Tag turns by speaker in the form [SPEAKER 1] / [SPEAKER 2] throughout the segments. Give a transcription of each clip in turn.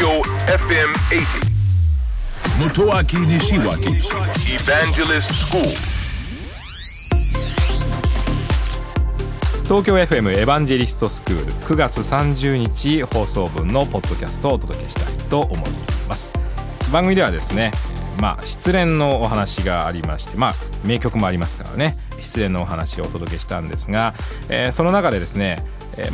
[SPEAKER 1] Tokyo FM 80.
[SPEAKER 2] Motoaki Nishiwaki
[SPEAKER 1] Evangelist School.
[SPEAKER 3] 東京 FM エヴァンジェリストスクール9月30日放送分のポッドキャストをお届けしたいと思います番組ではですねまあ失恋のお話がありましてまあ名曲もありますからね失恋のお話をお届けしたんですが、えーその中でですね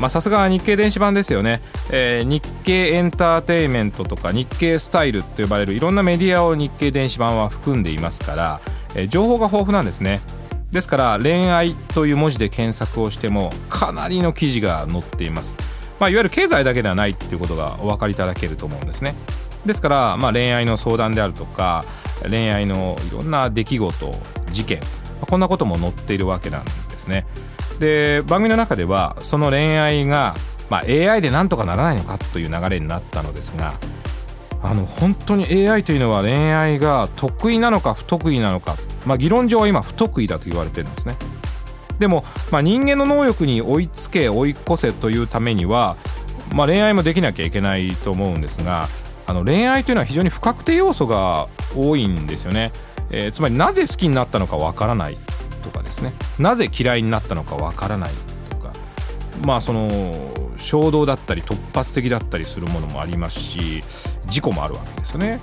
[SPEAKER 3] さすが日経電子版ですよね、えー日経エンターテインメントとか日経スタイルと呼ばれるいろんなメディアを日経電子版は含んでいますから、えー情報が豊富なんですね。ですから恋愛という文字で検索をしてもかなりの記事が載っています、まあ、いわゆる経済だけではないっていうことがお分かりいただけると思うんですね。ですから、まあ、恋愛の相談であるとか恋愛のいろんな出来事事件こんなことも載っているわけなんですね。で番組の中ではその恋愛が、まあ、AI でなんとかならないのかという流れになったのですがあの本当に AI というのは恋愛が得意なのか不得意なのか、まあ、議論上は今不得意だと言われてるんですね。でも、まあ、人間の能力に追いつけ追い越せというためには、まあ、恋愛もできなきゃいけないと思うんですがあの恋愛というのは非常に不確定要素が多いんですよね、えーつまりなぜ好きになったのかわからない。とかですねなぜ嫌いになったのかわからないとかまあその衝動だったり突発的だったりするものもありますし事故もあるわけですよね。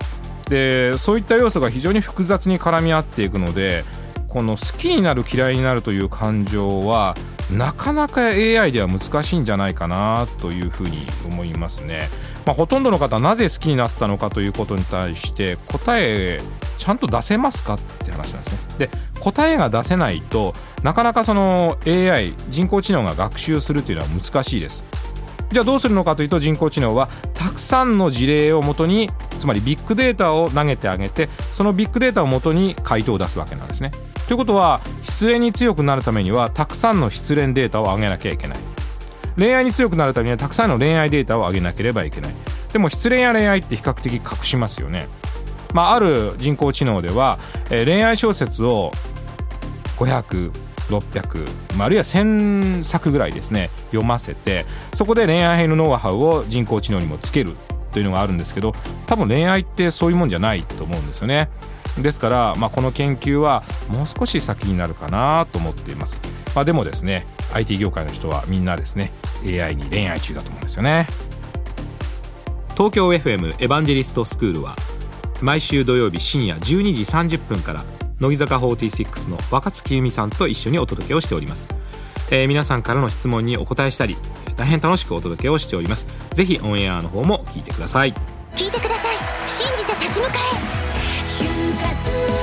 [SPEAKER 3] でそういった要素が非常に複雑に絡み合っていくのでこの好きになる嫌いになるという感情はなかなか AI では難しいんじゃないかなというふうに思いますね。まあ、ほとんどの方はなぜ好きになったのかということに対して答えちゃんと出せますかって話なんですね。で答えが出せないとなかなかその AI 人工知能が学習するというのは難しいです。じゃあどうするのかというと人工知能はたくさんの事例をもとにつまりビッグデータを投げてあげてそのビッグデータをもとに回答を出すわけなんですね。ということは失恋に強くなるためにはたくさんの失恋データを上げなきゃいけない。恋愛に強くなるためにはたくさんの恋愛データを上げなければいけない。でも失恋や恋愛って比較的隠しますよね。まあ、ある人工知能では、えー恋愛小説を500 600、まあ、あるいは1000作ぐらいですね読ませてそこで恋愛編のノウハウを人工知能にもつけるというのがあるんですけど多分恋愛ってそういうもんじゃないと思うんですよね。ですから、まあ、この研究はもう少し先になるかなと思っています、まあ、でもですね IT 業界の人はみんなですね AI に恋愛中だと思うんですよね。東京 FM エヴァンジェリストスクールは毎週土曜日深夜12時30分から乃木坂46の若月由美さんと一緒にお届けをしております、えー皆さんからの質問にお答えしたり大変楽しくお届けをしております。ぜひオンエアの方も聞いてください。
[SPEAKER 4] 聞いてください。信じて立ち向かえ。